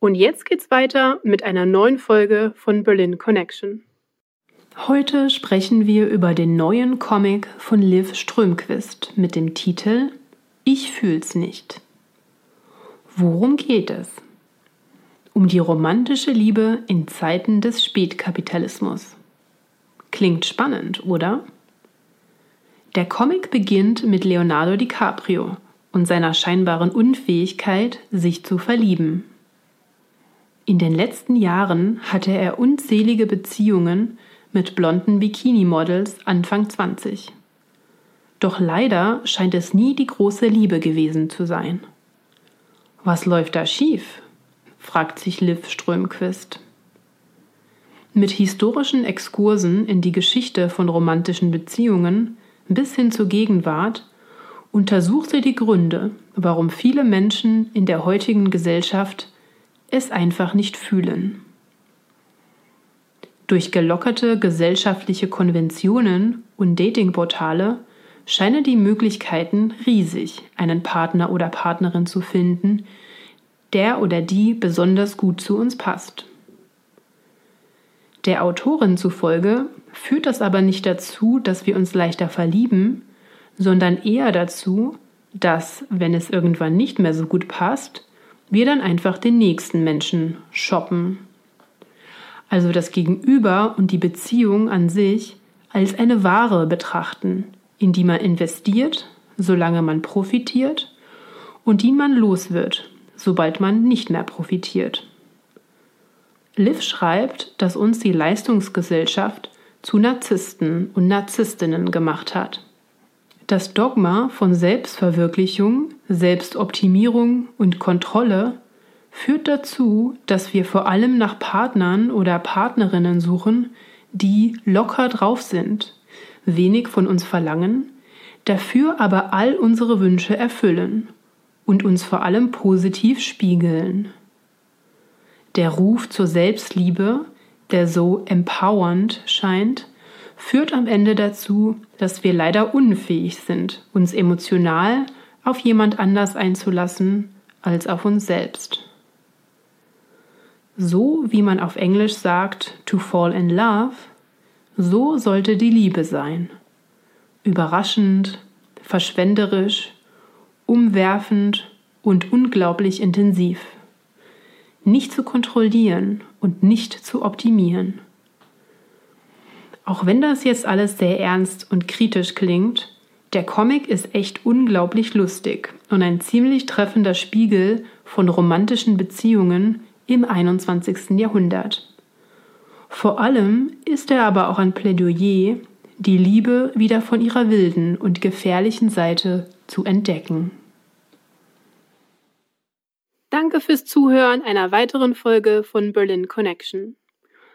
Und jetzt geht's weiter mit einer neuen Folge von Berlin Connection. Heute sprechen wir über den neuen Comic von Liv Strömquist mit dem Titel Ich fühl's nicht. Worum geht es? Um die romantische Liebe in Zeiten des Spätkapitalismus. Klingt spannend, oder? Der Comic beginnt mit Leonardo DiCaprio und seiner scheinbaren Unfähigkeit, sich zu verlieben. In den letzten Jahren hatte er unzählige Beziehungen mit blonden Bikini-Models Anfang 20. Doch leider scheint es nie die große Liebe gewesen zu sein. Was läuft da schief? fragt sich Liv Strömquist. Mit historischen Exkursen in die Geschichte von romantischen Beziehungen bis hin zur Gegenwart untersucht sie die Gründe, warum viele Menschen in der heutigen Gesellschaft es einfach nicht fühlen. Durch gelockerte gesellschaftliche Konventionen und Datingportale scheinen die Möglichkeiten riesig, einen Partner oder Partnerin zu finden, der oder die besonders gut zu uns passt. Der Autorin zufolge führt das aber nicht dazu, dass wir uns leichter verlieben, sondern eher dazu, dass, wenn es irgendwann nicht mehr so gut passt, wir dann einfach den nächsten Menschen shoppen. Also das Gegenüber und die Beziehung an sich als eine Ware betrachten, in die man investiert, solange man profitiert, und die man los wird, sobald man nicht mehr profitiert. Liv schreibt, dass uns die Leistungsgesellschaft zu Narzissten und Narzisstinnen gemacht hat. Das Dogma von Selbstverwirklichung, Selbstoptimierung und Kontrolle führt dazu, dass wir vor allem nach Partnern oder Partnerinnen suchen, die locker drauf sind, wenig von uns verlangen, dafür aber all unsere Wünsche erfüllen und uns vor allem positiv spiegeln. Der Ruf zur Selbstliebe, der so empowernd scheint, führt am Ende dazu, dass wir leider unfähig sind, uns emotional auf jemand anders einzulassen als auf uns selbst. So wie man auf Englisch sagt, to fall in love, so sollte die Liebe sein. Überraschend, verschwenderisch, umwerfend und unglaublich intensiv. Nicht zu kontrollieren und nicht zu optimieren. Auch wenn das jetzt alles sehr ernst und kritisch klingt, der Comic ist echt unglaublich lustig und ein ziemlich treffender Spiegel von romantischen Beziehungen im 21. Jahrhundert. Vor allem ist er aber auch ein Plädoyer, die Liebe wieder von ihrer wilden und gefährlichen Seite zu entdecken. Danke fürs Zuhören einer weiteren Folge von Berlin Connection.